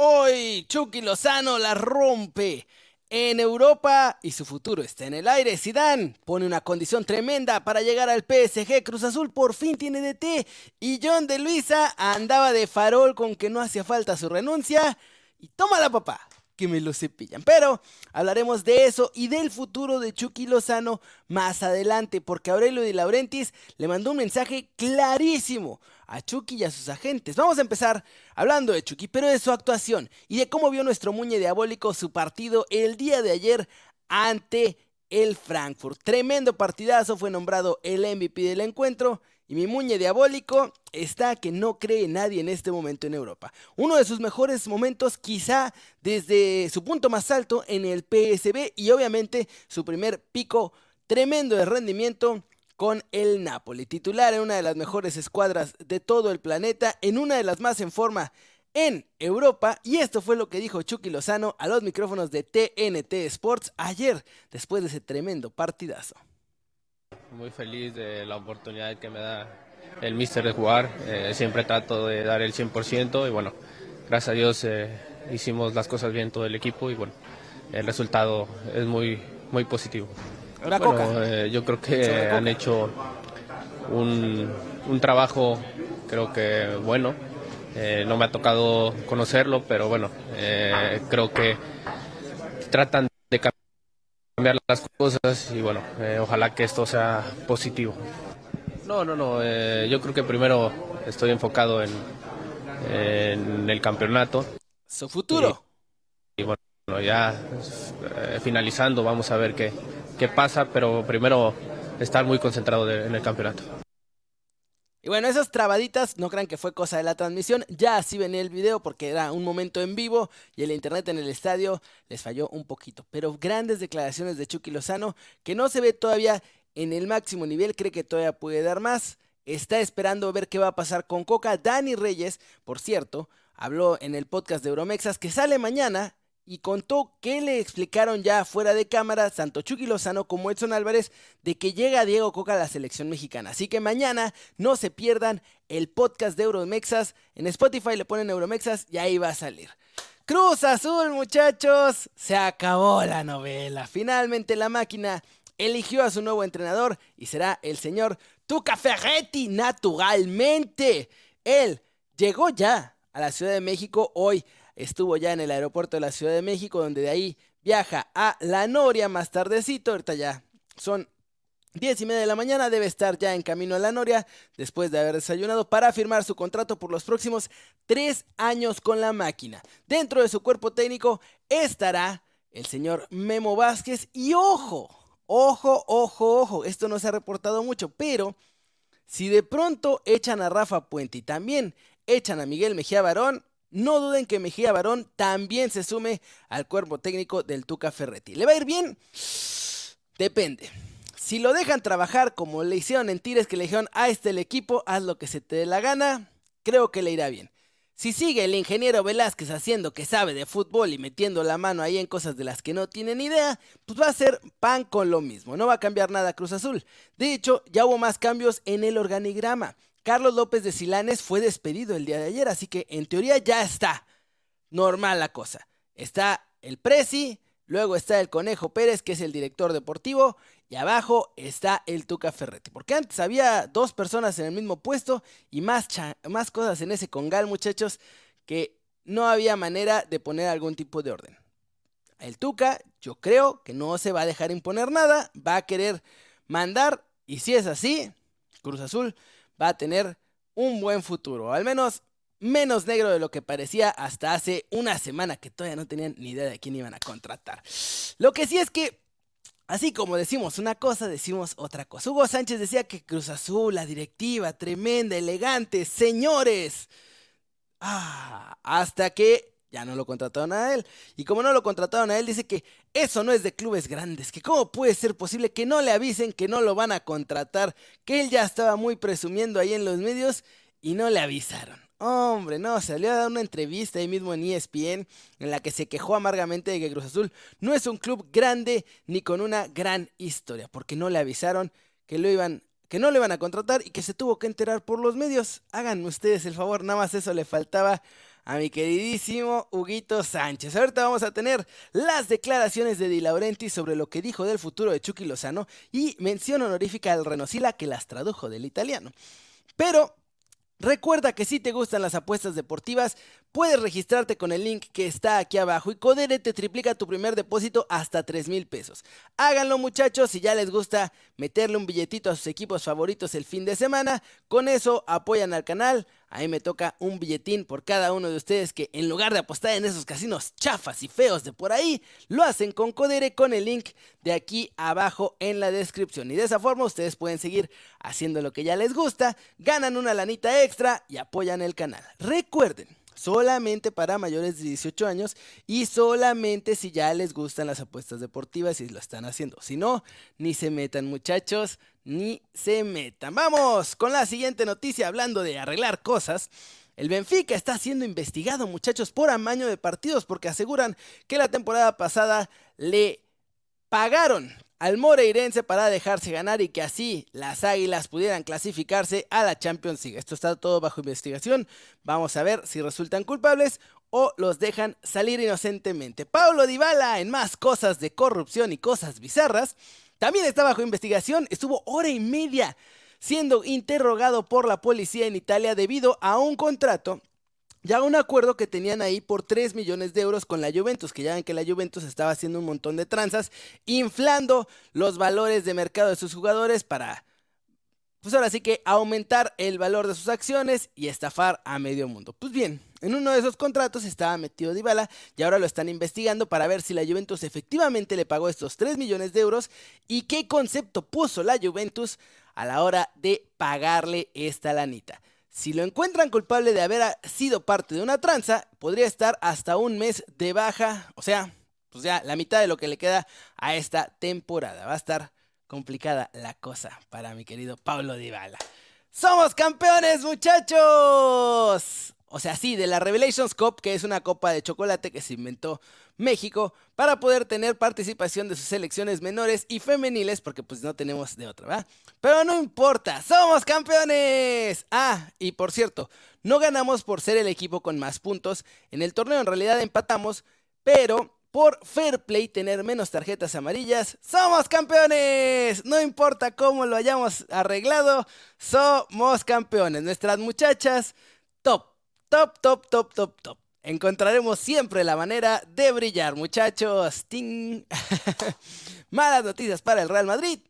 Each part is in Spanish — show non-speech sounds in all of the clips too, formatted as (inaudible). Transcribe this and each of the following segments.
Hoy Chucky Lozano la rompe en Europa y su futuro está en el aire. Zidane pone una condición tremenda para llegar al PSG. Cruz Azul por fin tiene DT y John de Luisa andaba de farol con que no hacía falta su renuncia y toma la papá que me lo cepillan. Pero hablaremos de eso y del futuro de Chucky Lozano más adelante, porque Aurelio Di Laurentiis le mandó un mensaje clarísimo a Chucky y a sus agentes. Vamos a empezar hablando de Chucky, pero de su actuación y de cómo vio nuestro muñe diabólico su partido el día de ayer ante el Frankfurt. Tremendo partidazo, fue nombrado el MVP del encuentro y mi muñe diabólico está que no cree nadie en este momento en Europa. Uno de sus mejores momentos quizá desde su punto más alto en el PSB y obviamente su primer pico tremendo de rendimiento con el Napoli, titular en una de las mejores escuadras de todo el planeta, en una de las más en forma en Europa. Y esto fue lo que dijo Chucky Lozano a los micrófonos de TNT Sports ayer, después de ese tremendo partidazo muy feliz de la oportunidad que me da el míster de jugar. Eh, siempre trato de dar el 100% y bueno, gracias a Dios eh, hicimos las cosas bien todo el equipo y bueno, el resultado es muy, muy positivo. Bueno, eh, yo creo que han hecho un, un, trabajo, creo que bueno. no me ha tocado conocerlo, pero bueno, creo que tratan de cambiar las cosas y bueno, eh, ojalá que esto sea positivo. No, no, no, eh, yo creo que primero estoy enfocado en, en el campeonato. Su futuro. Y, bueno, ya eh, finalizando vamos a ver qué, qué pasa, pero primero estar muy concentrado en el campeonato. Y bueno, esas trabaditas no crean que fue cosa de la transmisión, ya así venía el video porque era un momento en vivo y el internet en el estadio les falló un poquito. Pero grandes declaraciones de Chucky Lozano que no se ve todavía en el máximo nivel, cree que todavía puede dar más. Está esperando ver qué va a pasar con Coca. Dani Reyes, por cierto, habló en el podcast de Euromexas que sale mañana y contó que le explicaron ya fuera de cámara tanto Chucky Lozano como Edson Álvarez de que llega Diego Coca a la selección mexicana. Así que mañana no se pierdan el podcast de Euromexas. En Spotify le ponen Euromexas y ahí va a salir. Cruz Azul, muchachos. Se acabó la novela. Finalmente la máquina eligió a su nuevo entrenador y será el señor Tuca Ferretti, naturalmente. Él llegó ya a la Ciudad de México hoy estuvo ya en el aeropuerto de la Ciudad de México, donde de ahí viaja a La Noria más tardecito, ahorita ya son 10 y media de la mañana, debe estar ya en camino a La Noria, después de haber desayunado, para firmar su contrato por los próximos tres años con la máquina. Dentro de su cuerpo técnico estará el señor Memo Vázquez y ojo, ojo, ojo, ojo, esto no se ha reportado mucho, pero si de pronto echan a Rafa Puente y también echan a Miguel Mejía Barón, no duden que Mejía Barón también se sume al cuerpo técnico del Tuca Ferretti. ¿Le va a ir bien? Depende. Si lo dejan trabajar como le hicieron en Tires, que le dijeron, a este el equipo, haz lo que se te dé la gana, creo que le irá bien. Si sigue el ingeniero Velázquez haciendo que sabe de fútbol y metiendo la mano ahí en cosas de las que no tiene ni idea, pues va a ser pan con lo mismo, no va a cambiar nada Cruz Azul. De hecho, ya hubo más cambios en el organigrama. Carlos López de Silanes fue despedido el día de ayer, así que en teoría ya está normal la cosa. Está el Prezi, luego está el Conejo Pérez, que es el director deportivo, y abajo está el Tuca Ferretti. Porque antes había dos personas en el mismo puesto y más, más cosas en ese congal, muchachos, que no había manera de poner algún tipo de orden. El Tuca, yo creo que no se va a dejar imponer nada, va a querer mandar, y si es así, Cruz Azul va a tener un buen futuro, al menos menos negro de lo que parecía hasta hace una semana que todavía no tenían ni idea de quién iban a contratar. Lo que sí es que, así como decimos una cosa, decimos otra cosa. Hugo Sánchez decía que Cruz Azul, la directiva, tremenda, elegante, señores. Ah, hasta que ya no lo contrataron a él. Y como no lo contrataron a él, dice que eso no es de clubes grandes, que cómo puede ser posible que no le avisen que no lo van a contratar, que él ya estaba muy presumiendo ahí en los medios y no le avisaron. Hombre, no, salió a dar una entrevista ahí mismo en ESPN en la que se quejó amargamente de que Cruz Azul no es un club grande ni con una gran historia, porque no le avisaron que lo iban que no le iban a contratar y que se tuvo que enterar por los medios. Hagan ustedes el favor, nada más eso le faltaba a mi queridísimo Huguito Sánchez. Ahorita vamos a tener las declaraciones de Di Laurenti sobre lo que dijo del futuro de Chucky Lozano y mención honorífica al Renosila que las tradujo del italiano. Pero Recuerda que si te gustan las apuestas deportivas, puedes registrarte con el link que está aquí abajo y Codere te triplica tu primer depósito hasta 3 mil pesos. Háganlo muchachos, si ya les gusta meterle un billetito a sus equipos favoritos el fin de semana, con eso apoyan al canal, a mí me toca un billetín por cada uno de ustedes que en lugar de apostar en esos casinos chafas y feos de por ahí, lo hacen con Codere con el link de aquí abajo en la descripción. Y de esa forma ustedes pueden seguir haciendo lo que ya les gusta, ganan una lanita extra y apoyan el canal. Recuerden, solamente para mayores de 18 años y solamente si ya les gustan las apuestas deportivas y lo están haciendo. Si no, ni se metan muchachos, ni se metan. Vamos con la siguiente noticia hablando de arreglar cosas. El Benfica está siendo investigado, muchachos, por amaño de partidos porque aseguran que la temporada pasada le pagaron al Moreirense para dejarse ganar y que así las Águilas pudieran clasificarse a la Champions League. Esto está todo bajo investigación. Vamos a ver si resultan culpables o los dejan salir inocentemente. Pablo Dybala en más cosas de corrupción y cosas bizarras también está bajo investigación, estuvo hora y media siendo interrogado por la policía en Italia debido a un contrato ya un acuerdo que tenían ahí por 3 millones de euros con la Juventus, que ya ven que la Juventus estaba haciendo un montón de tranzas, inflando los valores de mercado de sus jugadores para, pues ahora sí que aumentar el valor de sus acciones y estafar a medio mundo. Pues bien, en uno de esos contratos estaba metido Dybala y ahora lo están investigando para ver si la Juventus efectivamente le pagó estos 3 millones de euros y qué concepto puso la Juventus a la hora de pagarle esta lanita. Si lo encuentran culpable de haber sido parte de una tranza, podría estar hasta un mes de baja, o sea, pues la mitad de lo que le queda a esta temporada. Va a estar complicada la cosa para mi querido Pablo Dybala. ¡Somos campeones, muchachos! O sea, sí, de la Revelations Cup, que es una copa de chocolate que se inventó México para poder tener participación de sus selecciones menores y femeniles, porque pues no tenemos de otra, ¿verdad? Pero no importa, somos campeones. Ah, y por cierto, no ganamos por ser el equipo con más puntos. En el torneo en realidad empatamos, pero por fair play tener menos tarjetas amarillas, somos campeones. No importa cómo lo hayamos arreglado, somos campeones. Nuestras muchachas, top, top, top, top, top, top. Encontraremos siempre la manera de brillar, muchachos. ¡Ting! (laughs) Malas noticias para el Real Madrid.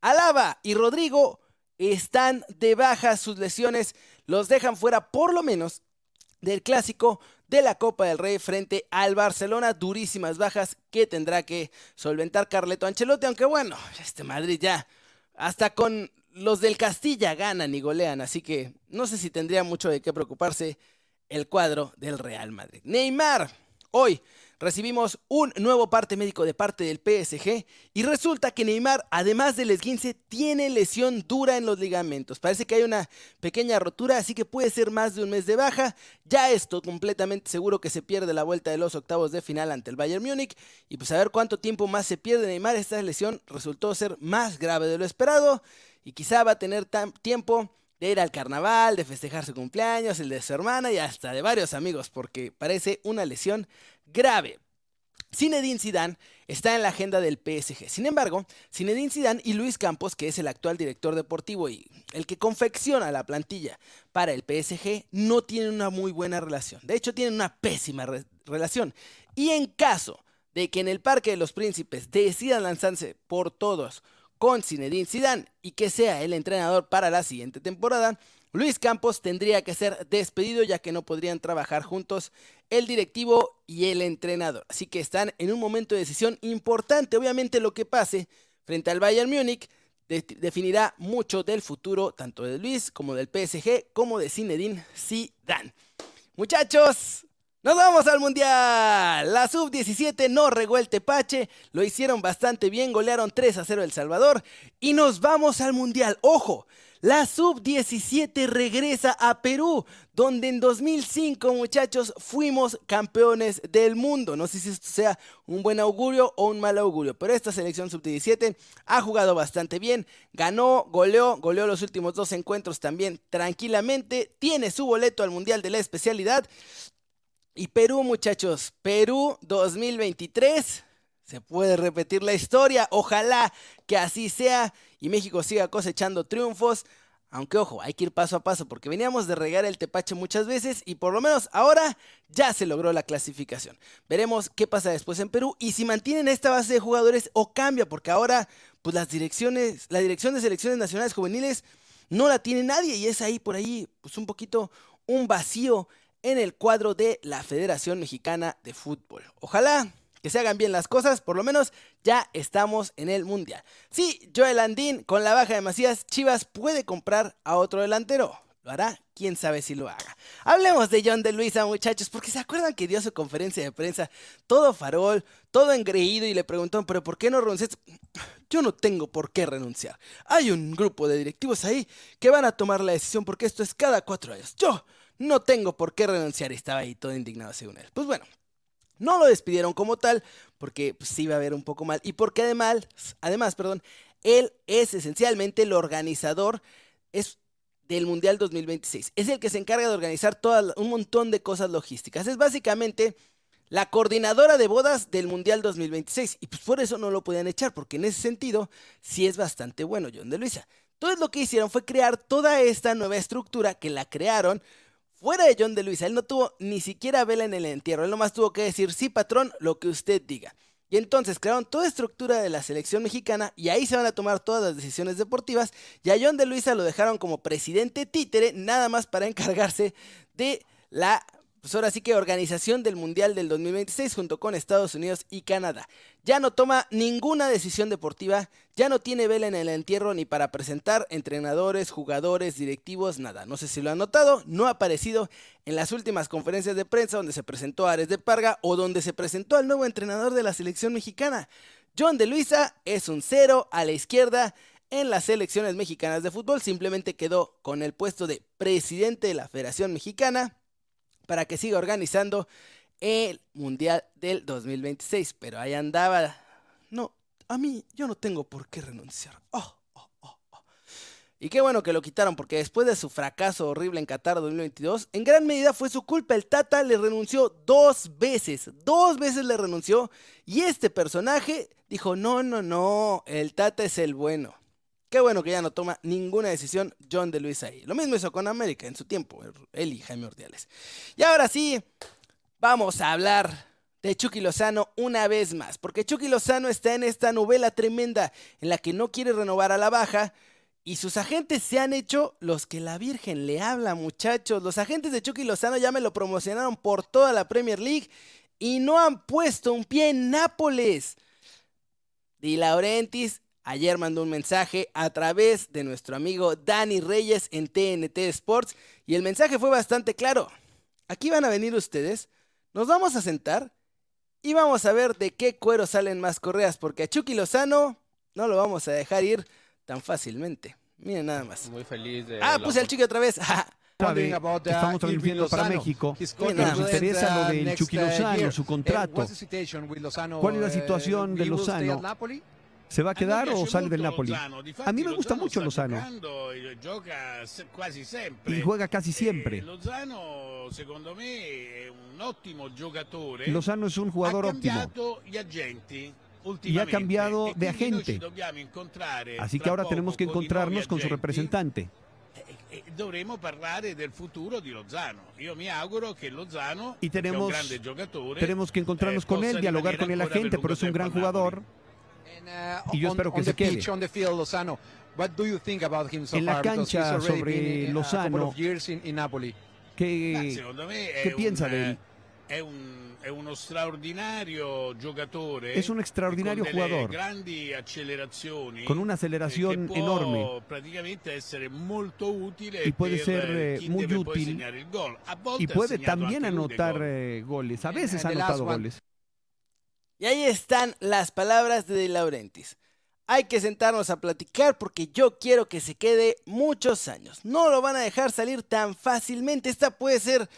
Alaba y Rodrigo están de baja. Sus lesiones los dejan fuera por lo menos del clásico de la Copa del Rey frente al Barcelona. Durísimas bajas que tendrá que solventar Carleto Ancelotti. Aunque bueno, este Madrid ya hasta con los del Castilla ganan y golean. Así que no sé si tendría mucho de qué preocuparse el cuadro del Real Madrid. Neymar, hoy recibimos un nuevo parte médico de parte del PSG y resulta que Neymar, además del esguince, tiene lesión dura en los ligamentos. Parece que hay una pequeña rotura, así que puede ser más de un mes de baja. Ya esto completamente seguro que se pierde la vuelta de los octavos de final ante el Bayern Múnich y pues a ver cuánto tiempo más se pierde Neymar. Esta lesión resultó ser más grave de lo esperado y quizá va a tener tiempo de ir al carnaval, de festejar su cumpleaños, el de su hermana y hasta de varios amigos, porque parece una lesión grave. Zinedine Zidane está en la agenda del PSG. Sin embargo, Zinedine Zidane y Luis Campos, que es el actual director deportivo y el que confecciona la plantilla para el PSG, no tienen una muy buena relación. De hecho, tienen una pésima relación. Y en caso de que en el Parque de los Príncipes decidan lanzarse por todos con Zinedine Zidane y que sea el entrenador para la siguiente temporada, Luis Campos tendría que ser despedido ya que no podrían trabajar juntos el directivo y el entrenador. Así que están en un momento de decisión importante. Obviamente lo que pase frente al Bayern Múnich definirá mucho del futuro tanto de Luis como del PSG como de Zinedine Zidane. Muchachos, nos vamos al Mundial. La Sub-17 no regó el tepache, lo hicieron bastante bien, golearon 3 a 0 El Salvador y nos vamos al Mundial. Ojo, la Sub-17 regresa a Perú, donde en 2005 muchachos fuimos campeones del mundo. No sé si esto sea un buen augurio o un mal augurio, pero esta selección Sub-17 ha jugado bastante bien, ganó, goleó, goleó los últimos dos encuentros también tranquilamente, tiene su boleto al Mundial de la especialidad Y Perú, muchachos, Perú 2023. Se puede repetir la historia. Ojalá que así sea y México siga cosechando triunfos. Aunque ojo, hay que ir paso a paso porque veníamos de regar el tepache muchas veces y por lo menos ahora ya se logró la clasificación. Veremos qué pasa después en Perú y si mantienen esta base de jugadores o cambia porque ahora pues las direcciones, la dirección de selecciones nacionales juveniles no la tiene nadie y es ahí por ahí pues un poquito un vacío en el cuadro de la Federación Mexicana de Fútbol. Ojalá que se hagan bien las cosas, por lo menos ya estamos en el Mundial. Sí, Joel Andín, con la baja de Macías, Chivas puede comprar a otro delantero. ¿Lo hará? ¿Quién sabe si lo haga? Hablemos de John de Luisa, muchachos, porque se acuerdan que dio su conferencia de prensa todo farol, todo engreído y le preguntaron, pero ¿por qué no renunciaste? Yo no tengo por qué renunciar. Hay un grupo de directivos ahí que van a tomar la decisión porque esto es cada cuatro años. Yo no tengo por qué renunciar y estaba ahí todo indignado según él. Pues bueno, no lo despidieron como tal, porque pues, sí iba a ver un poco mal. Y porque además, además, perdón, él es esencialmente el organizador es del Mundial 2026. Es el que se encarga de organizar todo un montón de cosas logísticas. Es básicamente la coordinadora de bodas del Mundial 2026. Y pues por eso no lo podían echar, porque en ese sentido sí es bastante bueno John de Luisa. Entonces lo que hicieron fue crear toda esta nueva estructura que la crearon Fuera de John de Luisa, él no tuvo ni siquiera vela en el entierro. Él nomás tuvo que decir, sí, patrón, lo que usted diga. Y entonces crearon toda estructura de la selección mexicana y ahí se van a tomar todas las decisiones deportivas. Y a John de Luisa lo dejaron como presidente títere, nada más para encargarse de la pues ahora sí que organización del Mundial del 2026 junto con Estados Unidos y Canadá. Ya no toma ninguna decisión deportiva, ya no tiene vela en el entierro ni para presentar entrenadores, jugadores, directivos, nada. No sé si lo han notado, no ha aparecido en las últimas conferencias de prensa donde se presentó Ares de Parga o donde se presentó al nuevo entrenador de la selección mexicana. John de Luisa es un cero a la izquierda en las selecciones mexicanas de fútbol, simplemente quedó con el puesto de presidente de la Federación Mexicana para que siga organizando el Mundial del 2026. Pero ahí andaba. No, a mí yo no tengo por qué renunciar. Oh, oh, oh, y qué bueno que lo quitaron, porque después de su fracaso horrible en Qatar 2022, en gran medida fue su culpa. El Tata le renunció dos veces, dos veces le renunció. Y este personaje dijo, no, no, no, el Tata es el bueno. Qué bueno que ya no toma ninguna decisión John de Luis ahí. Lo mismo hizo con América en su tiempo, él y Jaime Ordiales. Y ahora sí, vamos a hablar de Chucky Lozano una vez más, porque Chucky Lozano está en esta novela tremenda en la que no quiere renovar a la baja. Y sus agentes se han hecho los que la Virgen le habla, muchachos. Los agentes de Chucky Lozano ya me lo promocionaron por toda la Premier League y no han puesto un pie en Nápoles. Di Laurentiis Ayer mandó un mensaje a través de nuestro amigo Dani Reyes en TNT Sports y el mensaje fue bastante claro. Aquí van a venir ustedes, nos vamos a sentar y vamos a ver de qué cuero salen más correas, porque a Chucky Lozano no lo vamos a dejar ir tan fácilmente. Miren nada más. Muy feliz de... Ah, puse al Chucky otra vez. (laughs) Sabe, estamos transmitiendo para México. Nos interesa lo del Chucky Lozano, su contrato. ¿Cuál es la situación de Lozano? ¿Se va a quedar o sale del Napoli? A mí me gusta mucho Lozano. Y juega casi siempre. Lozano, secondo me, è un ottimo giocatore. Lozano es un jugador óptimo. Y ha cambiado de agente. Así que ahora tenemos que encontrarnos con su representante. E dovremo parlare del futuro di Lozano. Io mi auguro che Lozano, y tenemos, che è un grande giocatore, tenemos que encontrarnos eh, con él, dialogar con el agente, pero es un gran jugador. Y yo espero que se quede. En la cancha sobre Lozano, ¿qué, ¿qué piensa de él? Es un, è uno straordinario giocatore es un extraordinario con jugador. grandi accelerazioni con una aceleración che enorme. praticamente essere molto utile y puede ser eh, muy útil. y puede también lui anotar gol. eh, goles. A veces ha anotado goles Y ahí están las palabras de De Laurentiis. Hay que sentarnos a platicar porque yo quiero que se quede muchos años. No lo van a dejar salir tan fácilmente. Esta puede ser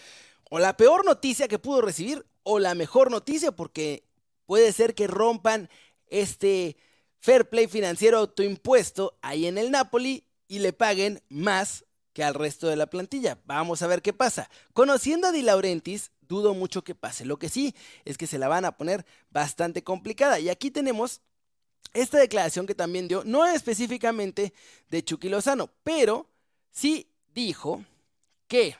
o la peor noticia que pudo recibir o la mejor noticia porque puede ser que rompan este fair play financiero autoimpuesto ahí en el Napoli y le paguen más que al resto de la plantilla. Vamos a ver qué pasa. Conociendo a Di Laurentiis, dudo mucho que pase. Lo que sí es que se la van a poner bastante complicada. Y aquí tenemos esta declaración que también dio, no específicamente de Chucky Lozano, pero sí dijo que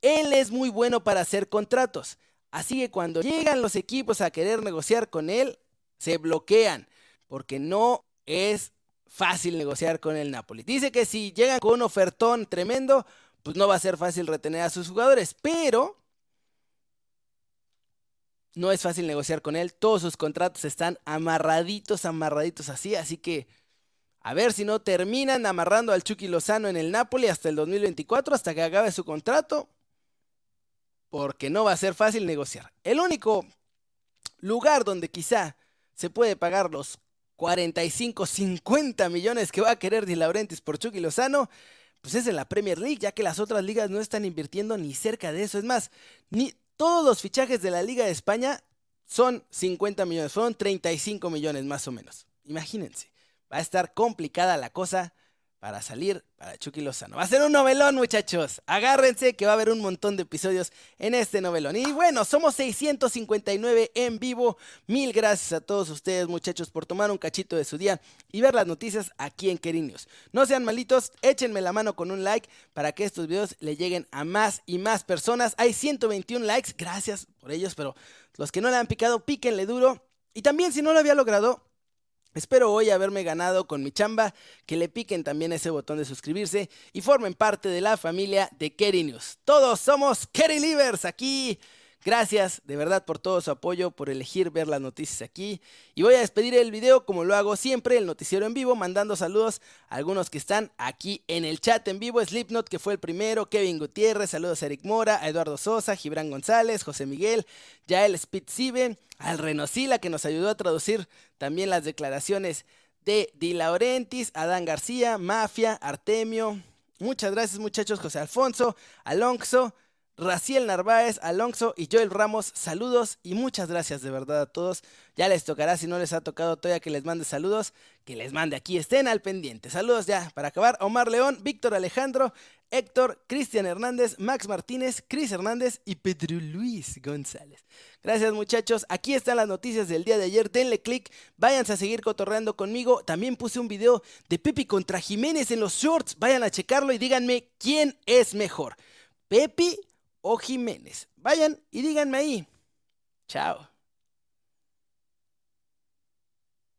él es muy bueno para hacer contratos. Así que cuando llegan los equipos a querer negociar con él, se bloquean, porque no es fácil negociar con el Napoli. Dice que si llegan con un ofertón tremendo, pues no va a ser fácil retener a sus jugadores, pero no es fácil negociar con él. Todos sus contratos están amarraditos, amarraditos así, así que a ver si no terminan amarrando al Chucky Lozano en el Napoli hasta el 2024, hasta que acabe su contrato, porque no va a ser fácil negociar. El único lugar donde quizá se puede pagar los 45, 50 millones que va a querer Di Laurentiis por Chucky Lozano, pues es en la Premier League, ya que las otras ligas no están invirtiendo ni cerca de eso. Es más, ni todos los fichajes de la Liga de España son 50 millones, son 35 millones más o menos. Imagínense, va a estar complicada la cosa para salir para Chucky Lozano. Va a ser un novelón, muchachos. Agárrense que va a haber un montón de episodios en este novelón. Y bueno, somos 659 en vivo. Mil gracias a todos ustedes, muchachos, por tomar un cachito de su día y ver las noticias aquí en Kerinios. No sean malitos, échenme la mano con un like para que estos videos le lleguen a más y más personas. Hay 121 likes, gracias por ellos, pero los que no le han picado, píquenle duro. Y también si no lo había logrado, Espero hoy haberme ganado con mi chamba, que le piquen también ese botón de suscribirse y formen parte de la familia de Kerry News. Todos somos Kerry Livers aquí. Gracias de verdad por todo su apoyo, por elegir ver las noticias aquí. Y voy a despedir el video como lo hago siempre, el noticiero en vivo, mandando saludos a algunos que están aquí en el chat en vivo. Slipknot, que fue el primero, Kevin Gutiérrez, saludos a Eric Mora, a Eduardo Sosa, Gibran González, José Miguel, Yael Spitzibe, al Renosila, que nos ayudó a traducir también las declaraciones de Di Laurentiis, Adán García, Mafia, Artemio. Muchas gracias muchachos, José Alfonso, Alonso. Raciel Narváez, Alonso y Joel Ramos, saludos y muchas gracias de verdad a todos. Ya les tocará, si no les ha tocado todavía que les mande saludos, que les mande aquí, estén al pendiente. Saludos ya, para acabar, Omar León, Víctor Alejandro, Héctor, Cristian Hernández, Max Martínez, Cris Hernández y Pedro Luis González. Gracias muchachos, aquí están las noticias del día de ayer, denle click, váyanse a seguir cotorreando conmigo. También puse un video de Pepi contra Jiménez en los shorts, vayan a checarlo y díganme quién es mejor. Pepi o Jiménez. Vayan y díganme ahí. Chao.